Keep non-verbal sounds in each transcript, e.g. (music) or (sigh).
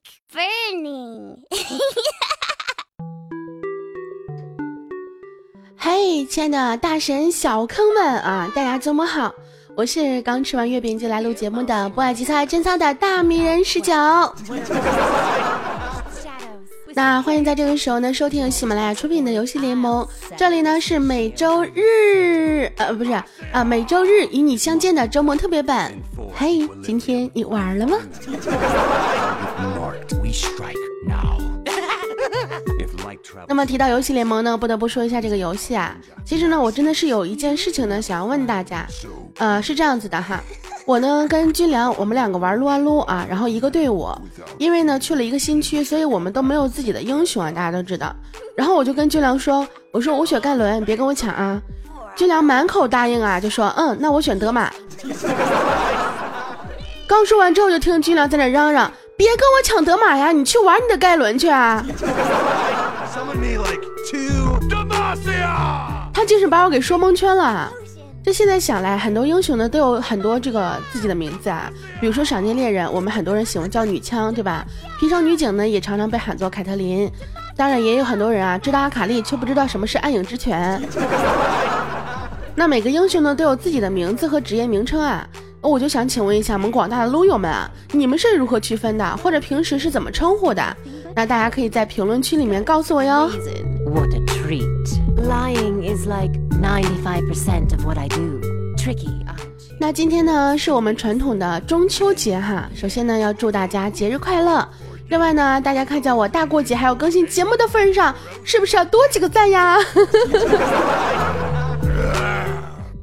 like (laughs) burning. 嘿，亲爱的大神小坑们啊，大家周末好！我是刚吃完月饼就来录节目的不爱吉菜真操的大迷人十九。(laughs) 那欢迎在这个时候呢收听喜马拉雅出品的游戏联盟，这里呢是每周日呃不是啊每周日与你相见的周末特别版。嘿，今天你玩了吗？(laughs) (laughs) 那么提到游戏联盟呢，不得不说一下这个游戏啊。其实呢，我真的是有一件事情呢，想要问大家。呃，是这样子的哈，我呢跟军良，我们两个玩撸啊撸啊，然后一个队伍，因为呢去了一个新区，所以我们都没有自己的英雄啊，大家都知道。然后我就跟军良说，我说我选盖伦，别跟我抢啊。军良满口答应啊，就说嗯，那我选德玛。(laughs) 刚说完之后，就听军良在那嚷嚷，别跟我抢德玛呀，你去玩你的盖伦去啊。他就是把我给说蒙圈了。这现在想来，很多英雄呢都有很多这个自己的名字啊，比如说闪电猎人，我们很多人喜欢叫女枪，对吧？平常女警呢也常常被喊作凯特琳。当然也有很多人啊知道阿卡丽，却不知道什么是暗影之拳。那每个英雄呢都有自己的名字和职业名称啊，我就想请问一下我们广大的撸友们啊，你们是如何区分的，或者平时是怎么称呼的？那大家可以在评论区里面告诉我哟。那今天呢，是我们传统的中秋节哈。首先呢，要祝大家节日快乐。另外呢，大家看在我大过节还要更新节目的份上，是不是要多几个赞呀？(laughs)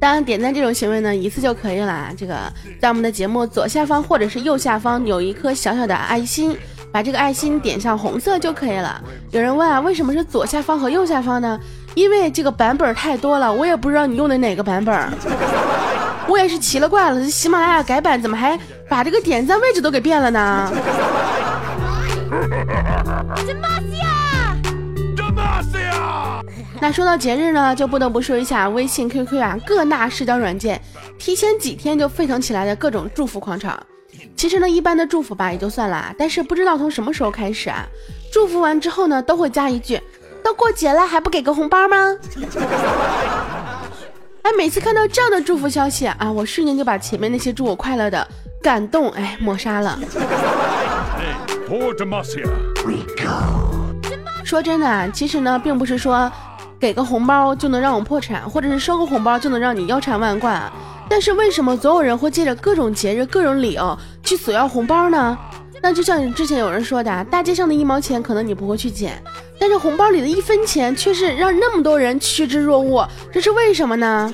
当然，点赞这种行为呢，一次就可以了。这个在我们的节目左下方或者是右下方有一颗小小的爱心。把这个爱心点上红色就可以了。有人问啊，为什么是左下方和右下方呢？因为这个版本太多了，我也不知道你用的哪个版本。我也是奇了怪了，喜马拉雅改版怎么还把这个点赞位置都给变了呢？那说到节日呢，就不得不说一下微信、QQ 啊，各大社交软件提前几天就沸腾起来的各种祝福狂潮。其实呢，一般的祝福吧也就算了，但是不知道从什么时候开始啊，祝福完之后呢，都会加一句：“都过节了，还不给个红包吗？” (laughs) 哎，每次看到这样的祝福消息啊，我瞬间就把前面那些祝我快乐的感动哎抹杀了。说真的，其实呢，并不是说给个红包就能让我破产，或者是收个红包就能让你腰缠万贯。但是为什么总有人会借着各种节日、各种理由去索要红包呢？那就像之前有人说的，大街上的一毛钱可能你不会去捡，但是红包里的一分钱却是让那么多人趋之若鹜，这是为什么呢？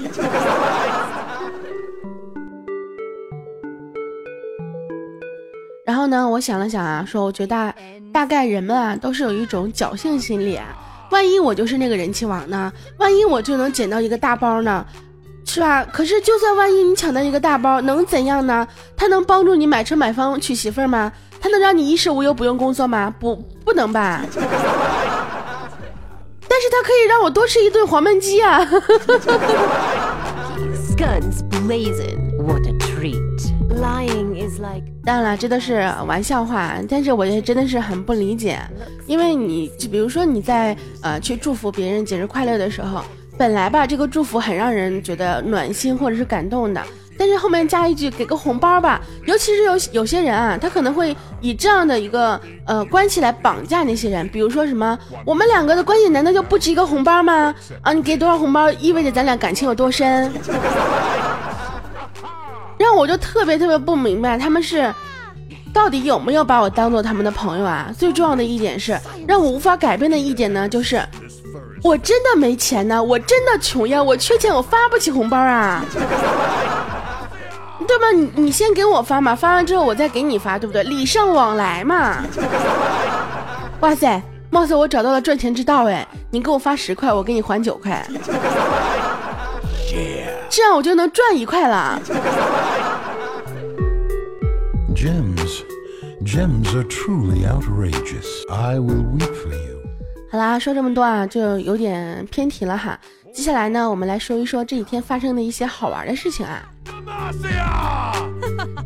然后呢，我想了想啊，说我觉得大概人们啊都是有一种侥幸心理啊，万一我就是那个人气王呢？万一我就能捡到一个大包呢？是吧？可是就算万一你抢到一个大包，能怎样呢？它能帮助你买车买房娶媳妇儿吗？它能让你衣食无忧不用工作吗？不，不能吧。(laughs) 但是它可以让我多吃一顿黄焖鸡啊！(laughs) 当然了，这都是玩笑话，但是我也真的是很不理解，因为你就比如说你在呃去祝福别人节日快乐的时候。本来吧，这个祝福很让人觉得暖心或者是感动的，但是后面加一句给个红包吧，尤其是有有些人啊，他可能会以这样的一个呃关系来绑架那些人，比如说什么，我们两个的关系难道就不值一个红包吗？啊，你给多少红包意味着咱俩感情有多深？我就特别特别不明白，他们是到底有没有把我当做他们的朋友啊？最重要的一点是，让我无法改变的一点呢，就是。我真的没钱呢，我真的穷呀，我缺钱，我发不起红包啊，(laughs) 对吧？你你先给我发嘛，发完之后我再给你发，对不对？礼尚往来嘛。哇塞，貌似我找到了赚钱之道哎！你给我发十块，我给你还九块，这样我就能赚一块了。Gems are truly outrageous. I will weep for you. 好啦，说这么多啊，就有点偏题了哈。接下来呢，我们来说一说这几天发生的一些好玩的事情啊。德玛西亚，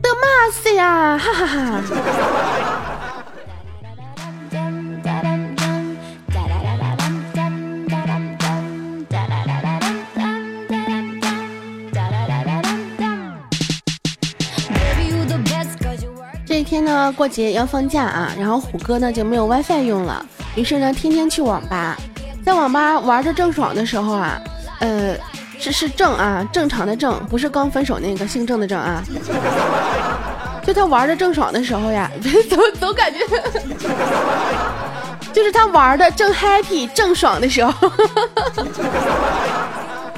德玛西亚，哈哈哈。过节要放假啊，然后虎哥呢就没有 WiFi 用了，于是呢天天去网吧，在网吧玩的正爽的时候啊，呃，是是正啊，正常的正，不是刚分手那个姓郑的郑啊。就他玩的正爽的时候呀，总总感觉，就是他玩的正 happy 正爽的时候，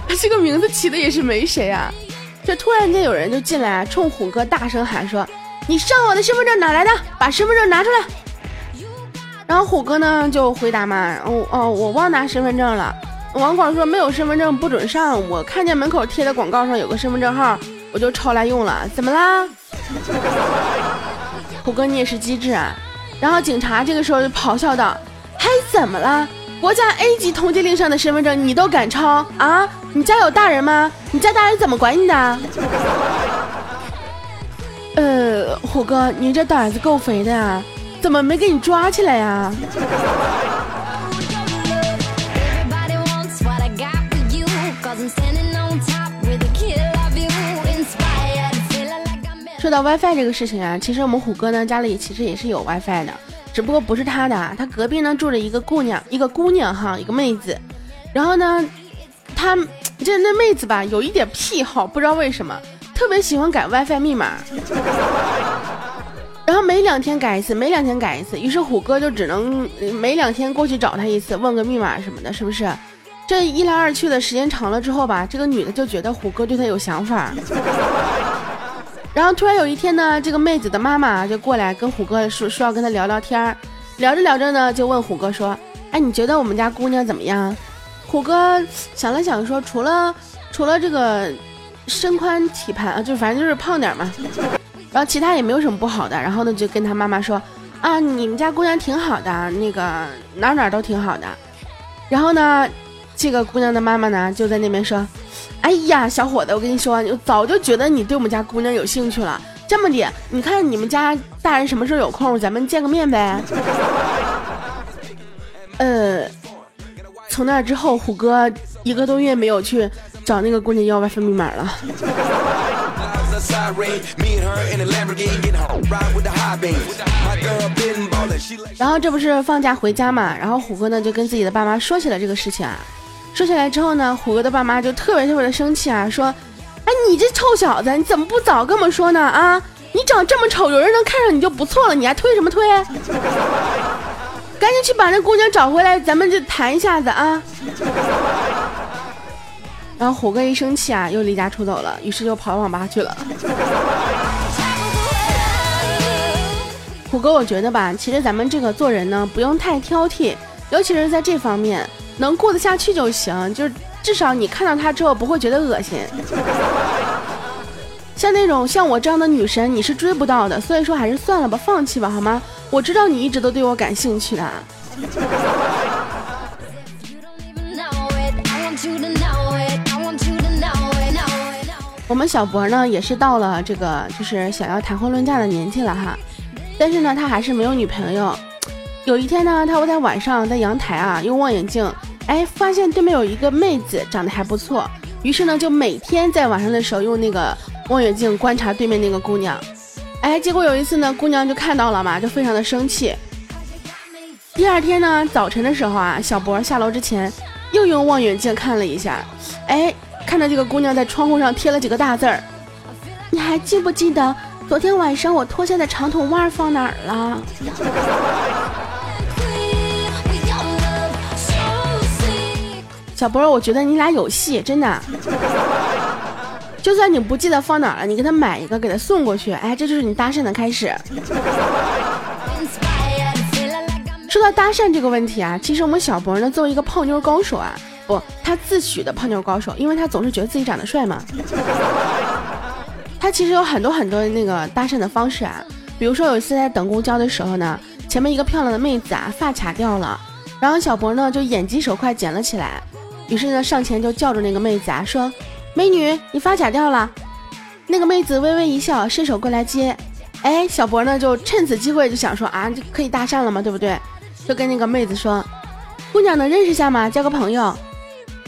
他 (laughs) 这个名字起的也是没谁啊。就突然间有人就进来，冲虎哥大声喊说：“你上我的身份证哪来的？把身份证拿出来！”然后虎哥呢就回答嘛：“哦哦，我忘拿身份证了。”网管说：“没有身份证不准上。”我看见门口贴的广告上有个身份证号，我就抄来用了。怎么啦？(laughs) 虎哥，你也是机智啊！然后警察这个时候就咆哮道：“还怎么了？国家 A 级通缉令上的身份证你都敢抄啊？你家有大人吗？你家大人怎么管你的？”呃，虎哥，你这胆子够肥的呀，怎么没给你抓起来呀？说到 WiFi 这个事情啊，其实我们虎哥呢家里其实也是有 WiFi 的，只不过不是他的，他隔壁呢住着一个姑娘，一个姑娘哈，一个妹子。然后呢，他这那妹子吧有一点癖好，不知道为什么特别喜欢改 WiFi 密码，然后每两天改一次，每两天改一次。于是虎哥就只能每两天过去找他一次，问个密码什么的，是不是？这一来二去的时间长了之后吧，这个女的就觉得虎哥对她有想法。然后突然有一天呢，这个妹子的妈妈就过来跟虎哥说说要跟他聊聊天儿，聊着聊着呢，就问虎哥说：“哎，你觉得我们家姑娘怎么样？”虎哥想了想说：“除了除了这个身宽体盘啊，就反正就是胖点嘛，然后其他也没有什么不好的。”然后呢，就跟他妈妈说：“啊，你们家姑娘挺好的，那个哪哪都挺好的。”然后呢，这个姑娘的妈妈呢就在那边说。哎呀，小伙子，我跟你说，我早就觉得你对我们家姑娘有兴趣了。这么的，你看你们家大人什么时候有空，咱们见个面呗。呃，从那之后，虎哥一个多月没有去找那个姑娘要 WiFi 密码了。然后这不是放假回家嘛，然后虎哥呢就跟自己的爸妈说起了这个事情啊。说起来之后呢，虎哥的爸妈就特别特别的生气啊，说：“哎，你这臭小子，你怎么不早跟我们说呢？啊，你长这么丑，有人能看上你就不错了，你还推什么推？(laughs) 赶紧去把那姑娘找回来，咱们就谈一下子啊！”然后虎哥一生气啊，又离家出走了，于是就跑网吧去了。虎哥，我觉得吧，其实咱们这个做人呢，不用太挑剔，尤其是在这方面。能过得下去就行，就是至少你看到他之后不会觉得恶心。(laughs) 像那种像我这样的女神，你是追不到的，所以说还是算了吧，放弃吧，好吗？我知道你一直都对我感兴趣的。我们小博呢，也是到了这个就是想要谈婚论嫁的年纪了哈，但是呢，他还是没有女朋友。有一天呢，他会在晚上在阳台啊用望远镜。哎，发现对面有一个妹子长得还不错，于是呢，就每天在晚上的时候用那个望远镜观察对面那个姑娘。哎，结果有一次呢，姑娘就看到了嘛，就非常的生气。第二天呢，早晨的时候啊，小博下楼之前又用望远镜看了一下，哎，看到这个姑娘在窗户上贴了几个大字儿。你还记不记得昨天晚上我脱下的长筒袜放哪儿了？小博，我觉得你俩有戏，真的。就算你不记得放哪儿了，你给他买一个，给他送过去。哎，这就是你搭讪的开始。说到搭讪这个问题啊，其实我们小博呢，作为一个泡妞高手啊，不，他自诩的泡妞高手，因为他总是觉得自己长得帅嘛。他其实有很多很多那个搭讪的方式啊，比如说有一次在等公交的时候呢，前面一个漂亮的妹子啊，发卡掉了，然后小博呢就眼疾手快捡了起来。于是呢，上前就叫住那个妹子啊，说：“美女，你发卡掉了。”那个妹子微微一笑，伸手过来接。哎，小博呢就趁此机会就想说啊，可以搭讪了嘛，对不对？就跟那个妹子说：“姑娘能认识下吗？交个朋友。”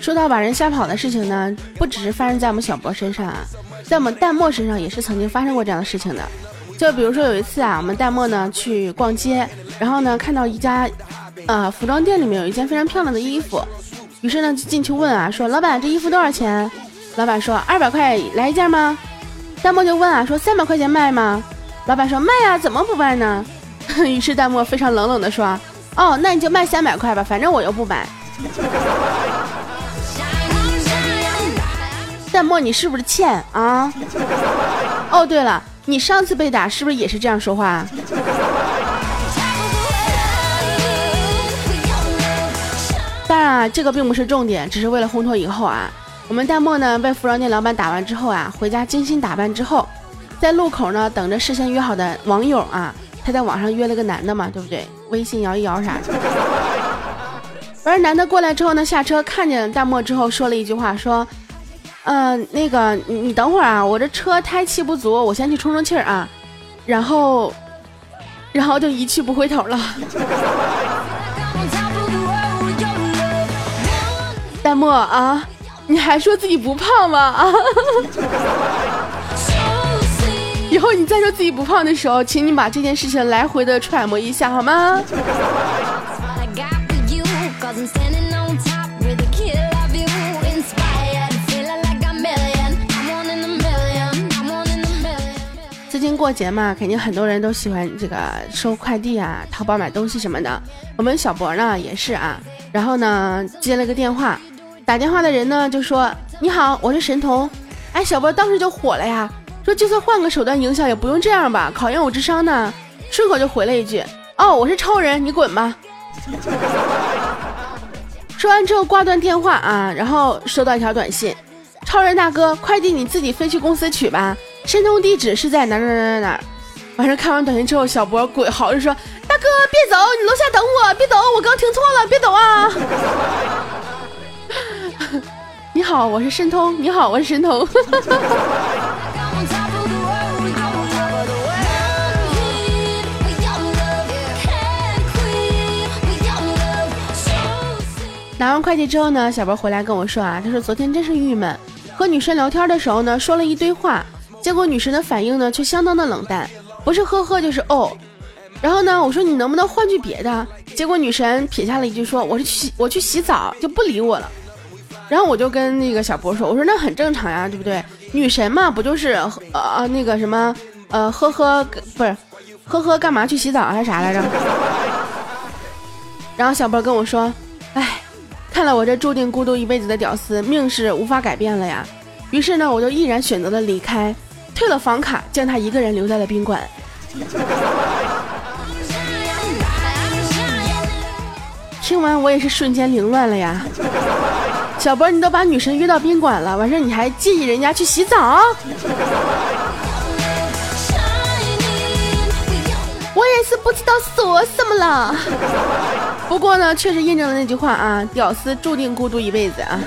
说到把人吓跑的事情呢，不只是发生在我们小博身上啊，在我们淡漠身上也是曾经发生过这样的事情的。就比如说有一次啊，我们淡漠呢去逛街，然后呢看到一家，呃服装店里面有一件非常漂亮的衣服，于是呢就进去问啊，说老板这衣服多少钱？老板说二百块来一件吗？淡漠就问啊，说三百块钱卖吗？老板说卖呀，怎么不卖呢？(laughs) 于是淡漠非常冷冷的说，哦，那你就卖三百块吧，反正我又不买。(laughs) 淡漠你是不是欠啊？哦对了。你上次被打是不是也是这样说话？(laughs) 当然啊，这个并不是重点，只是为了烘托以后啊。我们淡漠呢被服装店老板打完之后啊，回家精心打扮之后，在路口呢等着事先约好的网友啊。他在网上约了个男的嘛，对不对？微信摇一摇啥的。完男的过来之后呢，下车看见淡漠之后说了一句话，说。嗯，那个你你等会儿啊，我这车胎气不足，我先去充充气儿啊，然后，然后就一去不回头了。淡漠啊，你还说自己不胖吗？啊，以后你再说自己不胖的时候，请你把这件事情来回的揣摩一下好吗？最近过节嘛，肯定很多人都喜欢这个收快递啊，淘宝买东西什么的。我们小博呢也是啊，然后呢接了个电话，打电话的人呢就说：“你好，我是神童。”哎，小博当时就火了呀，说就算换个手段营销也不用这样吧，考验我智商呢。顺口就回了一句：“哦，我是超人，你滚吧。”说完之后挂断电话啊，然后收到一条短信：“超人大哥，快递你自己飞去公司取吧。”申通地址是在哪哪哪哪哪？完事看完短信之后，小博鬼嚎着说：“大哥别走，你楼下等我，别走，我刚听错了，别走啊！” (laughs) 你好，我是申通。你好，我是申通。拿完快递之后呢，小博回来跟我说啊，他说昨天真是郁闷，和女生聊天的时候呢，说了一堆话。结果女神的反应呢，却相当的冷淡，不是呵呵就是哦。然后呢，我说你能不能换句别的？结果女神撇下了一句说：“我是去我去洗澡，就不理我了。”然后我就跟那个小波说：“我说那很正常呀，对不对？女神嘛，不就是呃那个什么呃呵呵不是呵呵干嘛去洗澡还是啥来着？”然后小波跟我说：“哎，看来我这注定孤独一辈子的屌丝命是无法改变了呀。”于是呢，我就毅然选择了离开。退了房卡，将他一个人留在了宾馆。听完我也是瞬间凌乱了呀！小波，你都把女神约到宾馆了，完事你还介意人家去洗澡？我也是不知道说什么了。(laughs) 不过呢，确实印证了那句话啊：屌丝注定孤独一辈子啊。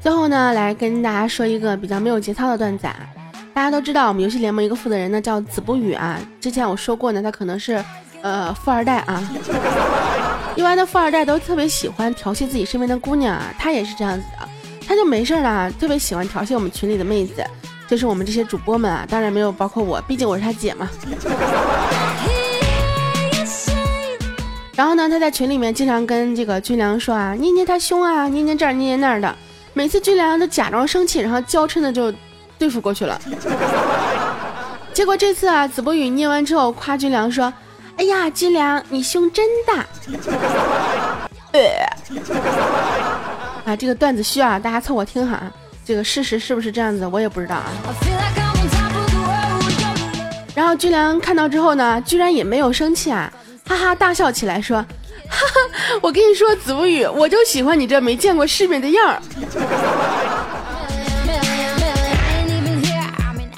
最后呢，来跟大家说一个比较没有节操的段子。啊。大家都知道，我们游戏联盟一个负责人呢叫子不语啊。之前我说过呢，他可能是呃富二代啊。(laughs) 一般的富二代都特别喜欢调戏自己身边的姑娘啊，他也是这样子的。他就没事儿啊特别喜欢调戏我们群里的妹子，就是我们这些主播们啊，当然没有包括我，毕竟我是他姐嘛。(laughs) 然后呢，他在群里面经常跟这个军良说啊，捏捏他胸啊，捏捏这儿，捏捏那儿的。每次军良都假装生气，然后娇嗔的就对付过去了。结果这次啊，子不语捏完之后夸军良说：“哎呀，军良你胸真大。(laughs) ”啊，这个段子需要大家凑合听哈。这个事实是不是这样子，我也不知道啊。然后军良看到之后呢，居然也没有生气啊，哈哈大笑起来，说：“哈哈，我跟你说，子不语，我就喜欢你这没见过世面的样儿。”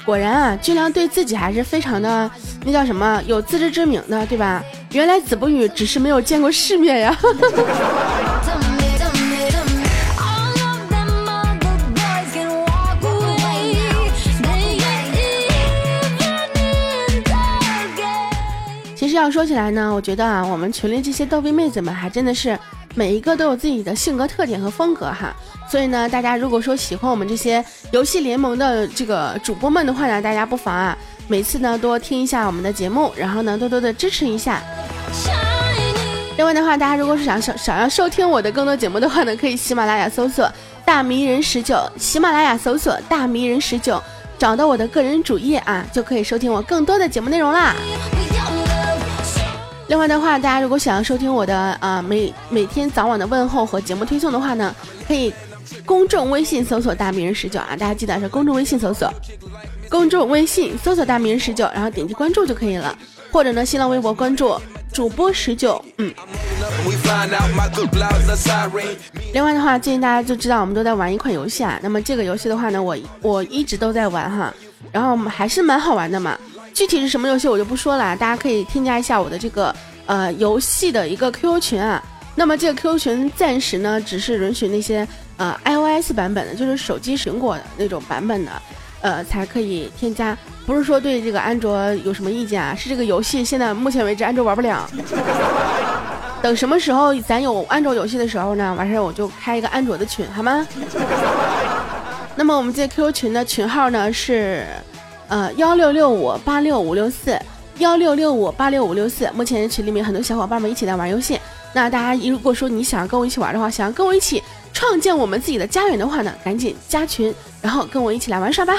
果然啊，军良对自己还是非常的那叫什么有自知之明的，对吧？原来子不语只是没有见过世面呀。(laughs) 实要说起来呢，我觉得啊，我们群里这些逗逼妹子们还真的是每一个都有自己的性格特点和风格哈。所以呢，大家如果说喜欢我们这些游戏联盟的这个主播们的话呢，大家不妨啊，每次呢多听一下我们的节目，然后呢多多的支持一下。另外的话，大家如果是想想想要收听我的更多节目的话呢，可以喜马拉雅搜索“大迷人十九”，喜马拉雅搜索“大迷人十九”，找到我的个人主页啊，就可以收听我更多的节目内容啦。另外的话，大家如果想要收听我的啊每每天早晚的问候和节目推送的话呢，可以。公众微信搜索“大名人十九”啊，大家记得是公众微信搜索，公众微信搜索“大名人十九”，然后点击关注就可以了。或者呢，新浪微博关注主播十九，嗯。另外的话，最近大家就知道我们都在玩一款游戏啊。那么这个游戏的话呢，我我一直都在玩哈，然后还是蛮好玩的嘛。具体是什么游戏我就不说了，大家可以添加一下我的这个呃游戏的一个 QQ 群啊。那么这个 QQ 群暂时呢，只是允许那些。呃，iOS 版本的，就是手机苹果的那种版本的，呃，才可以添加。不是说对这个安卓有什么意见啊，是这个游戏现在目前为止安卓玩不了。等什么时候咱有安卓游戏的时候呢，完事儿我就开一个安卓的群，好吗？那么我们这 QQ 群的群号呢是，呃，幺六六五八六五六四，幺六六五八六五六四。目前群里面很多小伙伴们一起在玩游戏。那大家如果说你想跟我一起玩的话，想要跟我一起。创建我们自己的家园的话呢，赶紧加群，然后跟我一起来玩耍吧。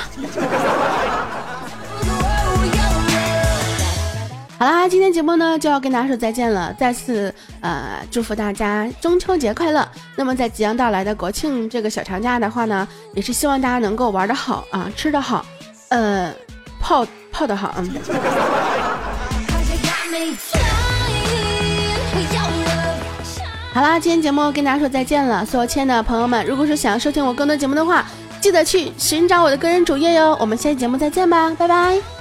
好啦，今天节目呢就要跟大家说再见了，再次呃祝福大家中秋节快乐。那么在即将到来的国庆这个小长假的话呢，也是希望大家能够玩的好啊，吃的好，呃泡泡的好，嗯。好啦，今天节目跟大家说再见了，所有亲爱的朋友们，如果说想要收听我更多节目的话，记得去寻找我的个人主页哟。我们下期节目再见吧，拜拜。